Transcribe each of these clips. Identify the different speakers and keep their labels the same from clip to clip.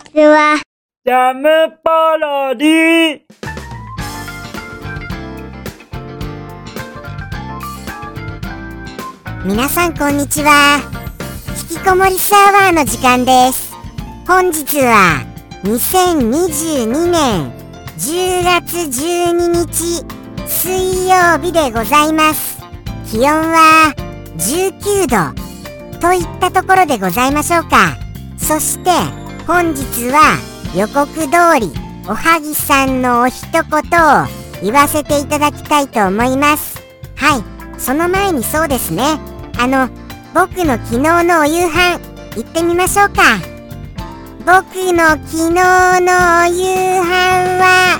Speaker 1: ちは。
Speaker 2: ジャムパロディ
Speaker 3: 皆さんこんにちは。引きこもりサーバーの時間です。本日は2022年10月12日水曜日でございます。気温は19度といったところでございましょうか。そして本日は予告通りおはぎさんのお一言を言わせていただきたいと思います。はい。その前にそうですね。あの僕の昨日のお夕飯行ってみましょうか。僕の昨日のお夕飯は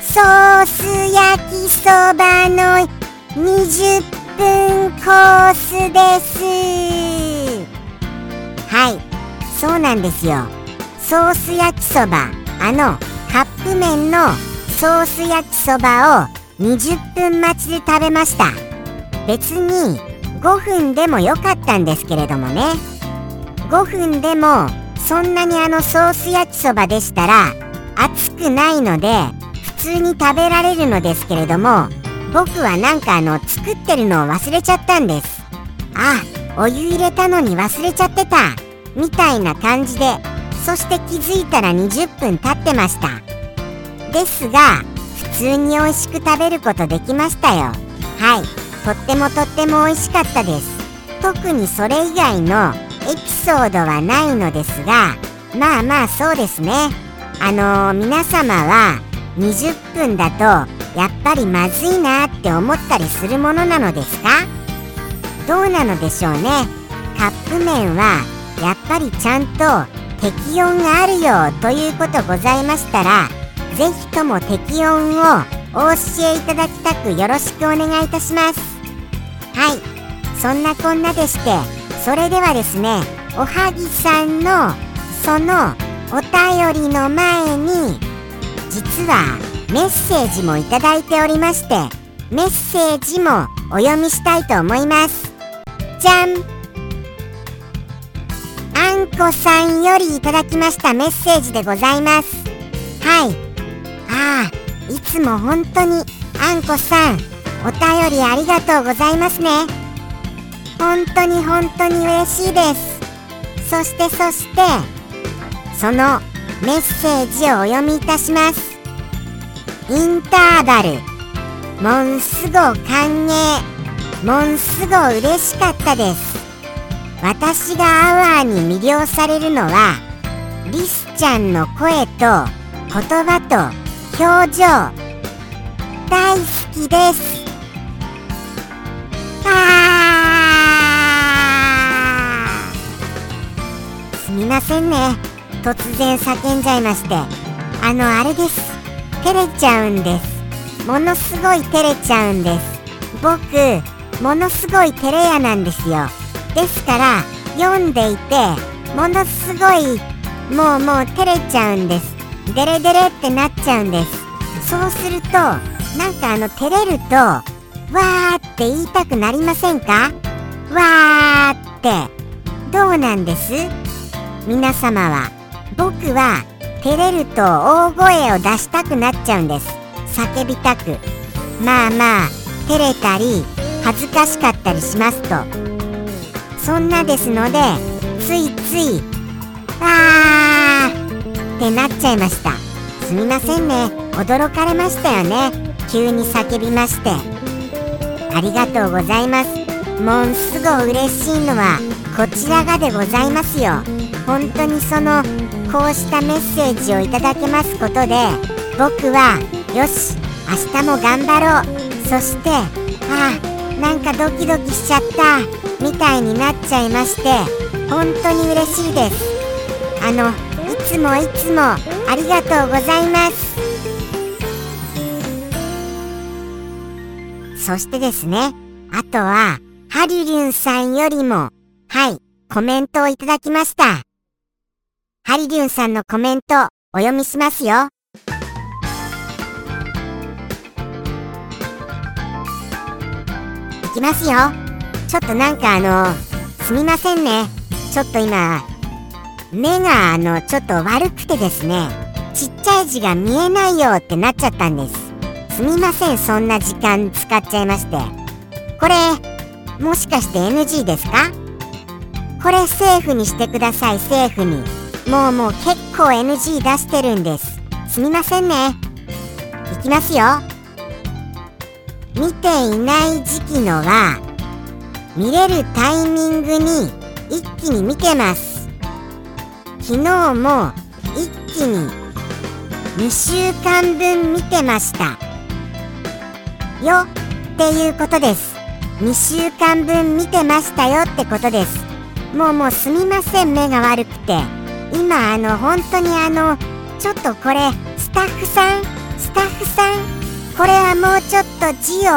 Speaker 3: ソース焼きそばの20分コースです。はい。そうなんですよ。ソース焼きそば。あのカップ麺のソース焼きそばを20分待ちで食べました。別に5分でもよかったんですけれどもね。5分でもそんなにあのソース焼きそばでしたら熱くないので普通に食べられるのですけれども僕はなんかあの作ってるのを忘れちゃったんです。あお湯入れたのに忘れちゃってた。みたいな感じで。そして気づいたら20分経ってました。ですが普通に美味しく食べることできましたよ。はい。とってもとっても美味しかったです。特にそれ以外のエピソードはないのですがまあまあそうですね。あのー、皆様は20分だとやっぱりまずいなって思ったりするものなのですか？どうなのでしょうね。カップ麺はやっぱりちゃんと適温があるよということございましたらぜひとも適温をお教えいただきたくよろしくお願いいたします。はい。そんなこんなでしてそれではですねおはぎさんのそのお便りの前に実はメッセージもいただいておりましてメッセージもお読みしたいと思います。じゃん。あんこさんよりいただきましたメッセージでございます。はい。ああいつも本当にあんこさんお便りありがとうございますね。本当に本当に嬉しいです。そしてそしてそのメッセージをお読みいたします。インターバルモンスゴ歓迎。モンスゴ嬉しかったです。私がアワーに魅了されるのはリスちゃんの声と言葉と表情。大好きです。あすみませんね。突然叫んじゃいまして。あのあれです。照れちゃうんです。ものすごい照れちゃうんです。僕ものすごい照れ屋なんですよ。ですから読んでいてものすごいもうもう照れちゃうんです。デレデレってなっちゃうんです。そうするとなんかあの照れるとわーって言いたくなりませんか？わーって。どうなんです？皆様は。僕は照れると大声を出したくなっちゃうんです。叫びたく。まあまあ照れたり恥ずかしかったりしますと。そんなですのでついついあーってなっちゃいました。すみませんね。驚かれましたよね。急に叫びまして。ありがとうございます。もんすご嬉しいのはこちらがでございますよ。本当にそのこうしたメッセージをいただけますことで僕はよし明日も頑張ろう。そしてああなんかドキドキしちゃったみたいになっちゃいまして本当に嬉しいです。あのいつもいつもありがとうございます。そしてですねあとはハリリュンさんよりもはいコメントをいただきました。ハリリュンさんのコメントお読みしますよ。きますよ。ちょっとなんかあのすみませんね。ちょっと今目があのちょっと悪くてですね。ちっちゃい字が見えないよってなっちゃったんです。すみませんそんな時間使っちゃいまして。これもしかして NG ですか？これセーフにしてくださいセーフに。もうもう結構 NG 出してるんです。すみませんね。いきますよ。見ていない時期のは見れるタイミングに一気に見てます。昨日も一気に2週間分見てました。よっていうことです。2週間分見てましたよってことです。もうもうすみません目が悪くて。今あの本当にあのちょっとこれスタッフさんスタッフさんこれはもうちょっと字を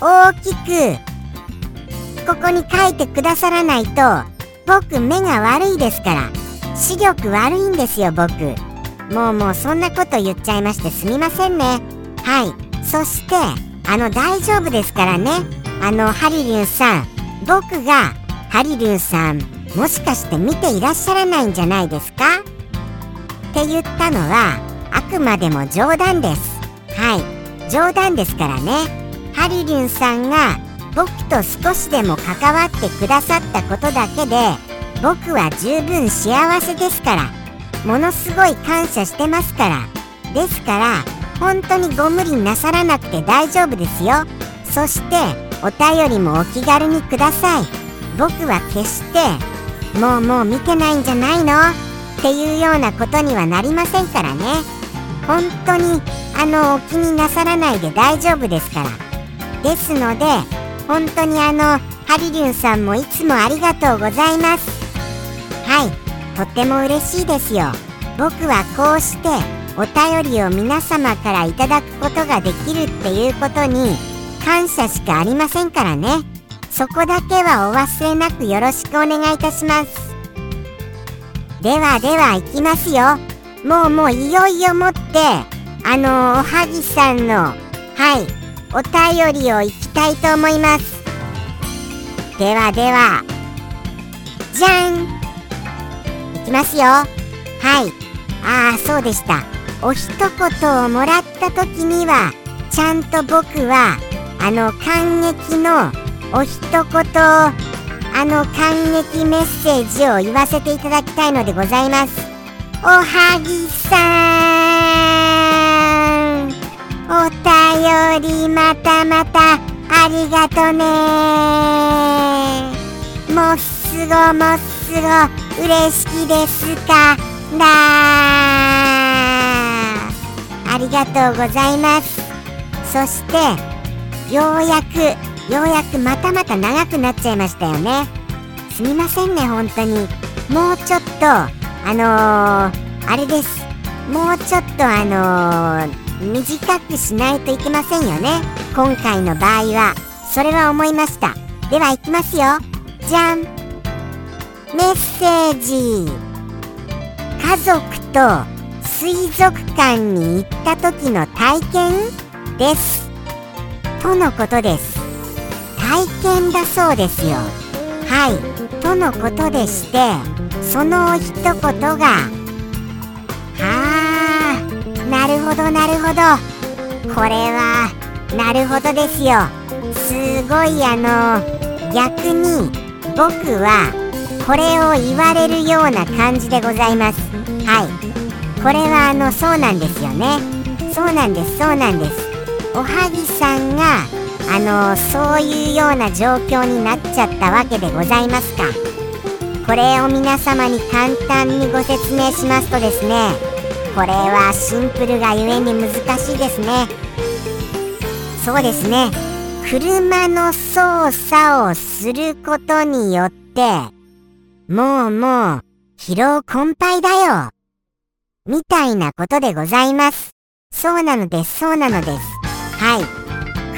Speaker 3: 大きくここに書いてくださらないと僕目が悪いですから視力悪いんですよ僕。もうもうそんなこと言っちゃいましてすみませんね。はい。そしてあの大丈夫ですからね。あのハリリュンさん。僕がハリリュンさんもしかして見ていらっしゃらないんじゃないですか？って言ったのはあくまでも冗談です。はい。冗談ですからね。ハリリュンさんが僕と少しでも関わってくださったことだけで僕は十分幸せですから。ものすごい感謝してますから。ですから本当にご無理なさらなくて大丈夫ですよ。そしてお便りもお気軽にください。僕は決してもうもう見てないんじゃないの？っていうようなことにはなりませんからね。本当にあのお気になさらないで大丈夫ですから。ですので本当にあのハリリュンさんもいつもありがとうございます。はい。とっても嬉しいですよ。僕はこうしてお便りを皆様からいただくことができるっていうことに感謝しかありませんからね。そこだけはお忘れなくよろしくお願いいたします。ではでは行きますよ。もうもういよいよもってあのおはぎさんのはいお便りをいきたいと思います。ではではじゃん。いきますよ。はい。ああそうでした。お一言をもらった時にはちゃんと僕はあの感激のお一言あの感激メッセージを言わせていただきたいのでございます。おはぎさん。お便りまたまたありがとね。もっすごもっすご嬉しきですか。らありがとうございます。そしてようやくようやくまたまた長くなっちゃいましたよね。すみませんね本当に。もうちょっとあのー、あれです。もうちょっとあのー、短くしないといけませんよね。今回の場合はそれは思いました。ではいきますよ。じゃん。メッセージ。家族と水族館に行った時の体験です。とのことです。体験だそうですよ。はい。とのことでしてその一言がはあなるほどなるほど。これはなるほどですよ。すごいあの逆に僕はこれを言われるような感じでございます。はい。これはあのそうなんですよね。そうなんですそうなんです。おはぎさんがあのそういうような状況になっちゃったわけでございますか。これを皆様に簡単にご説明しますとですねこれはシンプルがゆえに難しいですね。そうですね。車の操作をすることによってもうもう疲労困憊だよ。みたいなことでございます。そうなのです。そうなのです。はい。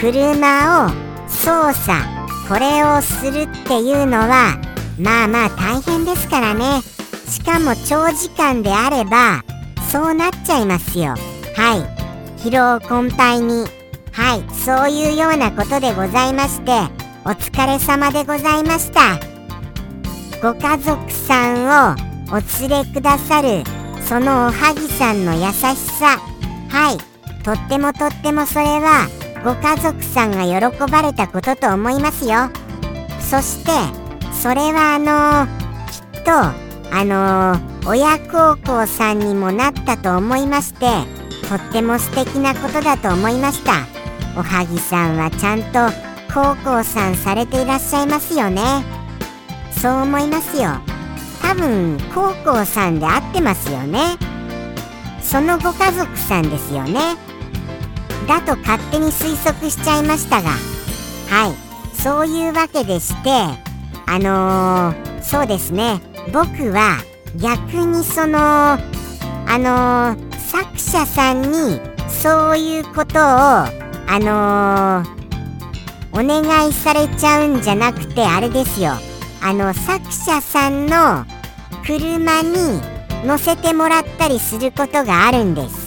Speaker 3: 車を操作これをするっていうのはまあまあ大変ですからね。しかも長時間であればそうなっちゃいますよ。はい。疲労困憊に。はい。そういうようなことでございましてお疲れ様でございました。ご家族さんをお連れくださるそのおはぎさんの優しさ。はい。とってもとってもそれはご家族さんが喜ばれたことと思いますよ。そしてそれはあのきっとあの親孝行さんにもなったと思いましてとっても素敵なことだと思いました。おはぎさんはちゃんと孝行さんされていらっしゃいますよね。そう思いますよ。多分孝行さんで合ってますよね。そのご家族さんですよね。だと勝手に推測しちゃいましたが。はい。そういうわけでしてあのー、そうですね。僕は逆にそのあのー、作者さんにそういうことをあのー、お願いされちゃうんじゃなくてあれですよ。あの作者さんの車に乗せてもらったりすることがあるんです。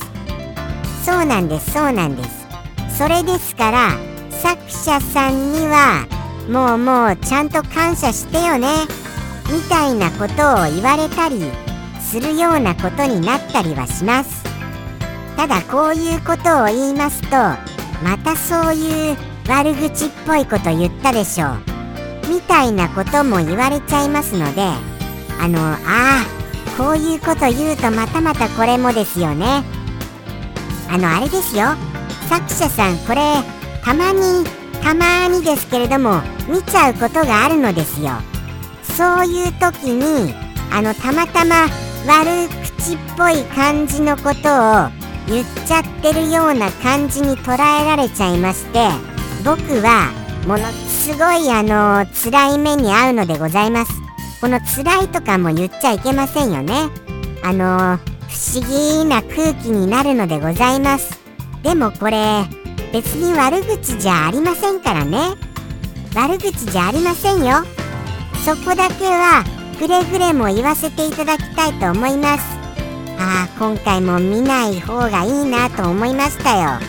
Speaker 3: そうなんですそうなんです。それですから作者さんにはもうもうちゃんと感謝してよねみたいなことを言われたりするようなことになったりはします。ただこういうことを言いますとまたそういう悪口っぽいこと言ったでしょう。みたいなことも言われちゃいますのであのああこういうこと言うとまたまたこれもですよね。あのあれですよ。作者さんこれたまにたまにですけれども見ちゃうことがあるのですよ。そういう時にあのたまたま悪口っぽい感じのことを言っちゃってるような感じに捉えられちゃいまして僕はものすごいあの辛い目に遭うのでございます。この辛いとかも言っちゃいけませんよね。あの不思議な空気になるのでございます。でもこれ別に悪口じゃありませんからね。悪口じゃありませんよ。そこだけはくれぐれも言わせていただきたいと思います。ああ今回も見ない方がいいなと思いましたよ。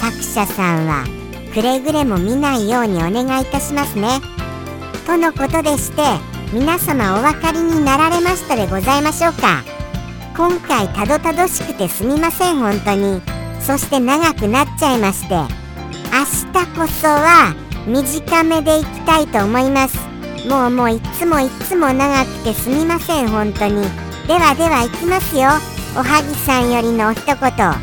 Speaker 3: 作者さんはくれぐれも見ないようにお願いいたしますね。とのことでして皆様お分かりになられましたでございましょうか。今回たどたどしくてすみません本当に。そして長くなっちゃいまして明日こそは短めでいきたいと思います。もうもういつもいつも長くてすみません本当に。ではでは行きますよ。おはぎさんよりのお一言。は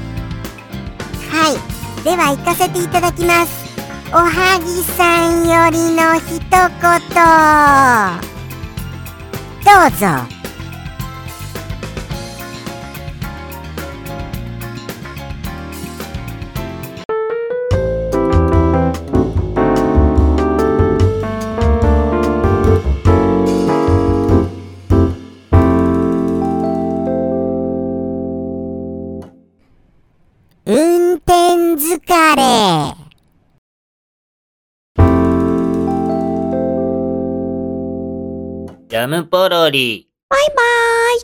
Speaker 3: い。では行かせていただきます。おはぎさんよりの一言。どうぞ。
Speaker 2: ジャムポロリ。
Speaker 3: バイバーイ。